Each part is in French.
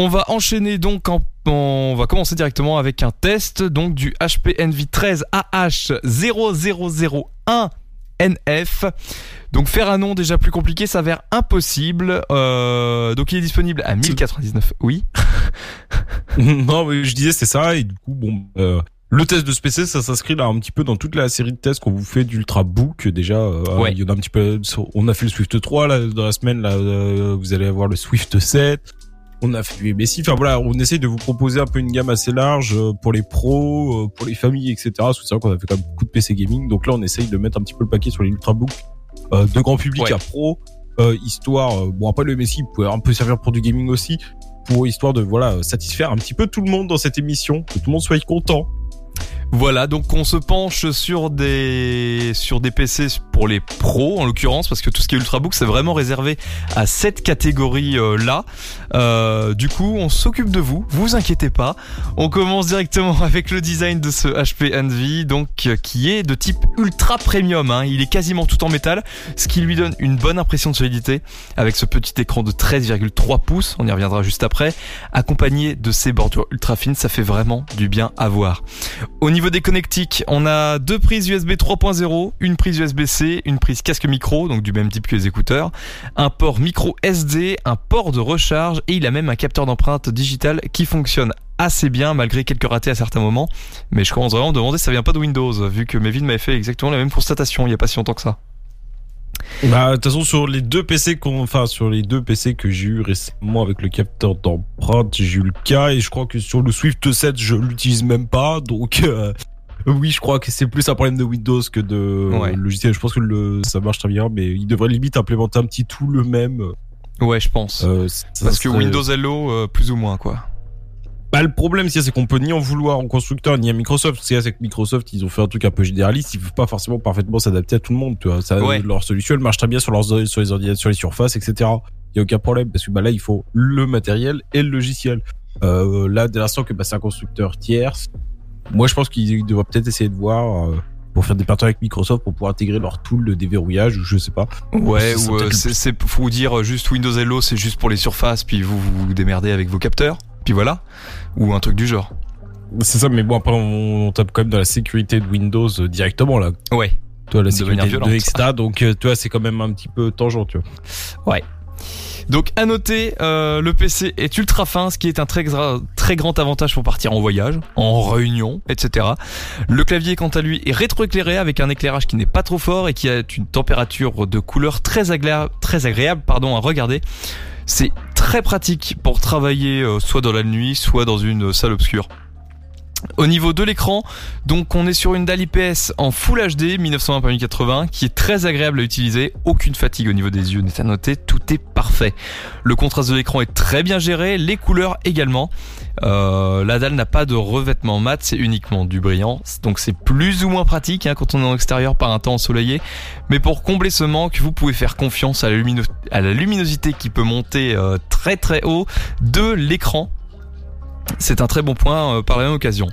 On va enchaîner donc en on va commencer directement avec un test donc du HP Envy 13 AH0001 NF. Donc faire un nom déjà plus compliqué s'avère impossible. Euh, donc il est disponible à 1099. Oui. non, mais je disais c'est ça et du coup bon. Euh, le test de ce PC, ça s'inscrit là un petit peu dans toute la série de tests qu'on vous fait d'Ultrabook déjà. Euh, Ouais. Il y en a un petit peu. On a fait le Swift 3 là dans la semaine là. vous allez avoir le Swift 7. On a fait du MSI. Enfin voilà, on essaye de vous proposer un peu une gamme assez large euh, pour les pros, euh, pour les familles, etc. Parce que c'est vrai qu'on a fait quand même beaucoup de PC gaming. Donc là, on essaye de mettre un petit peu le paquet sur les Ultrabook euh, de grand public Ouais. à pro, euh, histoire. euh, bon après le MSI peut un peu servir pour du gaming aussi, pour histoire de voilà satisfaire un petit peu tout le monde dans cette émission, que tout le monde soit content. Voilà, donc on se penche sur des sur des PC pour les pros en l'occurrence parce que tout ce qui est ultrabook c'est vraiment réservé à cette catégorie là. Euh, du coup, on s'occupe de vous, vous inquiétez pas. On commence directement avec le design de ce HP Envy donc euh, qui est de type ultra premium hein. Il est quasiment tout en métal, ce qui lui donne une bonne impression de solidité avec ce petit écran de 13,3 pouces, on y reviendra juste après, accompagné de ces bordures ultra fines, ça fait vraiment du bien à voir. Niveau des connectiques, on a deux prises USB 3.0, une prise USB-C, une prise casque micro, donc du même type que les écouteurs, un port micro SD, un port de recharge et il a même un capteur d'empreinte digitale qui fonctionne assez bien malgré quelques ratés à certains moments. Mais je commence vraiment à demander si ça vient pas de Windows, vu que Mevin m'avait fait exactement la même constatation il y a pas si longtemps que ça. Bah de toute façon sur les deux PC qu'on, enfin sur les deux PC que j'ai eu récemment avec le capteur d'empreinte, j'ai eu le cas et je crois que sur le Swift 7 je l'utilise même pas, donc. euh, Oui, je crois que c'est plus un problème de Windows que de Ouais. logiciel. Je pense que le, ça marche très bien, mais il devrait limite implémenter un petit tout le même. Ouais, je pense. Euh, Parce que serait- Windows Hello, euh, plus ou moins quoi. Bah, le problème, c'est qu'on peut ni en vouloir au constructeur ni à Microsoft. C'est que Microsoft, ils ont fait un truc un peu généraliste. Ils peuvent pas forcément parfaitement s'adapter à tout le monde. Tu vois, ça, Ouais. leur solution, elle marche très bien sur leurs sur les ordinateurs, sur les surfaces, etc. Il y a aucun problème parce que bah là, il faut le matériel et le logiciel. Euh, là, dès l'instant que bah, c'est un constructeur tierce, moi, je pense qu'ils devraient peut-être essayer de voir. euh, pour faire des partenariats avec Microsoft pour pouvoir intégrer leur tool de déverrouillage ou je sais pas. Ouais, ou euh, c'est, faut dire juste Windows Hello, c'est juste pour les surfaces, puis vous, vous démerdez avec vos capteurs, puis voilà, ou un truc du genre. C'est ça, mais bon après on, on tape quand même dans la sécurité de Windows euh, directement là. Ouais. Toi la De sécurité de. Donc euh, tu vois c'est quand même un petit peu tangent tu vois. Donc à noter, euh, le PC est ultra fin, ce qui est un très, très grand avantage pour partir en voyage, en réunion, etc. Le clavier quant à lui est rétroéclairé avec un éclairage qui n'est pas trop fort et qui a une température de couleur très agréable, très agréable pardon, à regarder. C'est très pratique pour travailler euh, soit dans la nuit, soit dans une salle obscure. Au niveau de l'écran, donc on est sur une dalle IPS en Full HD 1920 par 1080 qui est très agréable à utiliser, aucune fatigue au niveau des yeux n'est à noter, tout est parfait. Le contraste de l'écran est très bien géré, les couleurs également. Euh, la dalle n'a pas de revêtement mat, c'est uniquement du brillant, donc c'est plus ou moins pratique hein, quand on est en extérieur par un temps ensoleillé. Mais pour combler ce manque, vous pouvez faire confiance à la, luminosité qui peut monter euh, très très haut de l'écran. C'est un très bon point euh, par la même occasion.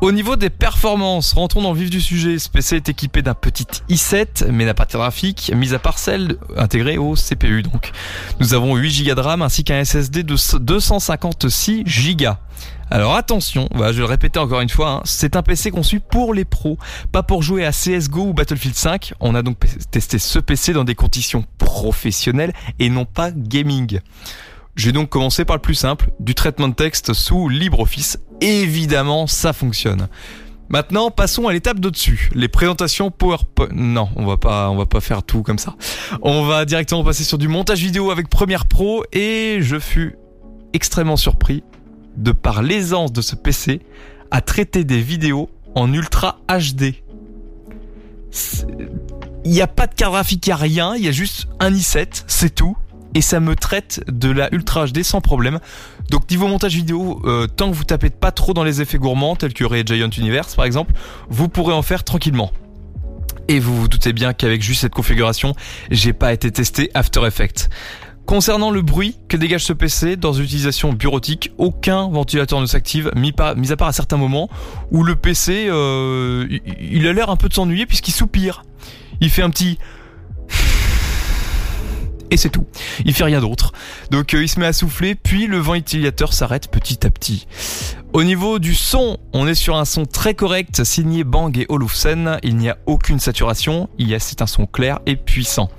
Au niveau des performances, rentrons dans le vif du sujet. Ce PC est équipé d'un petit i7, mais n'a pas de graphique, mis à part celle intégrée au CPU donc. Nous avons 8 Go de RAM ainsi qu'un SSD de 256 Go. Alors attention, je vais le répéter encore une fois, hein, c'est un PC conçu pour les pros, pas pour jouer à CSGO ou Battlefield 5. On a donc testé ce PC dans des conditions professionnelles et non pas gaming. J'ai donc commencé par le plus simple, du traitement de texte sous LibreOffice. Évidemment, ça fonctionne. Maintenant, passons à l'étape de dessus. Les présentations PowerPoint. Non, on va pas, on va pas faire tout comme ça. On va directement passer sur du montage vidéo avec Premiere Pro et je fus extrêmement surpris de par l'aisance de ce PC à traiter des vidéos en Ultra HD. Il n'y a pas de carte graphique, il n'y a rien, il y a juste un i7, c'est tout. Et ça me traite de la Ultra HD sans problème. Donc niveau montage vidéo, euh, tant que vous tapez pas trop dans les effets gourmands, tels que Ray Giant Universe par exemple, vous pourrez en faire tranquillement. Et vous vous doutez bien qu'avec juste cette configuration, j'ai pas été testé After Effects. Concernant le bruit que dégage ce PC dans une utilisation bureautique, aucun ventilateur ne s'active, mis, à part à certains moments où le PC, euh, il a l'air un peu de s'ennuyer puisqu'il soupire. Il fait un petit Et c'est tout. Il fait rien d'autre. Donc euh, il se met à souffler, puis le vent utilisateur s'arrête petit à petit. Au niveau du son, on est sur un son très correct, signé Bang et Olufsen. Il n'y a aucune saturation. Il y a, c'est un son clair et puissant.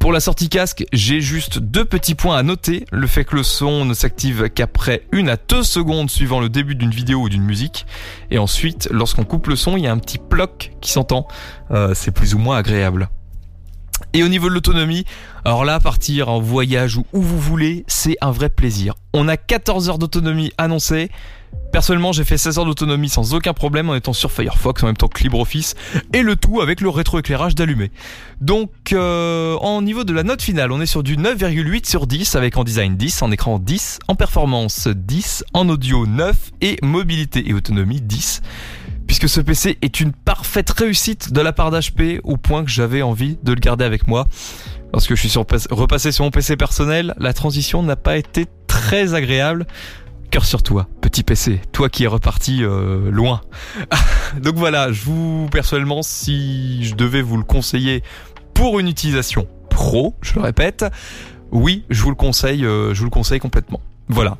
Pour la sortie casque, j'ai juste deux petits points à noter. Le fait que le son ne s'active qu'après une à deux secondes suivant le début d'une vidéo ou d'une musique. Et ensuite, lorsqu'on coupe le son, il y a un petit ploc qui s'entend. Euh, c'est plus ou moins agréable. Et au niveau de l'autonomie, alors là, partir en voyage ou où vous voulez, c'est un vrai plaisir. On a 14 heures d'autonomie annoncées. Personnellement, j'ai fait 16 heures d'autonomie sans aucun problème en étant sur Firefox en même temps que LibreOffice et le tout avec le rétroéclairage d'allumé. Donc, euh, en niveau de la note finale, on est sur du 9,8 sur 10 avec en design 10, en écran 10, en performance 10, en audio 9 et mobilité et autonomie 10 puisque ce PC est une parfaite réussite de la part d'HP au point que j'avais envie de le garder avec moi. Lorsque je suis repassé sur mon PC personnel, la transition n'a pas été très agréable. Cœur sur toi, petit PC, toi qui es reparti euh, loin. Donc voilà, je vous personnellement, si je devais vous le conseiller pour une utilisation pro, je le répète, oui, je vous le conseille, euh, je vous le conseille complètement. Voilà.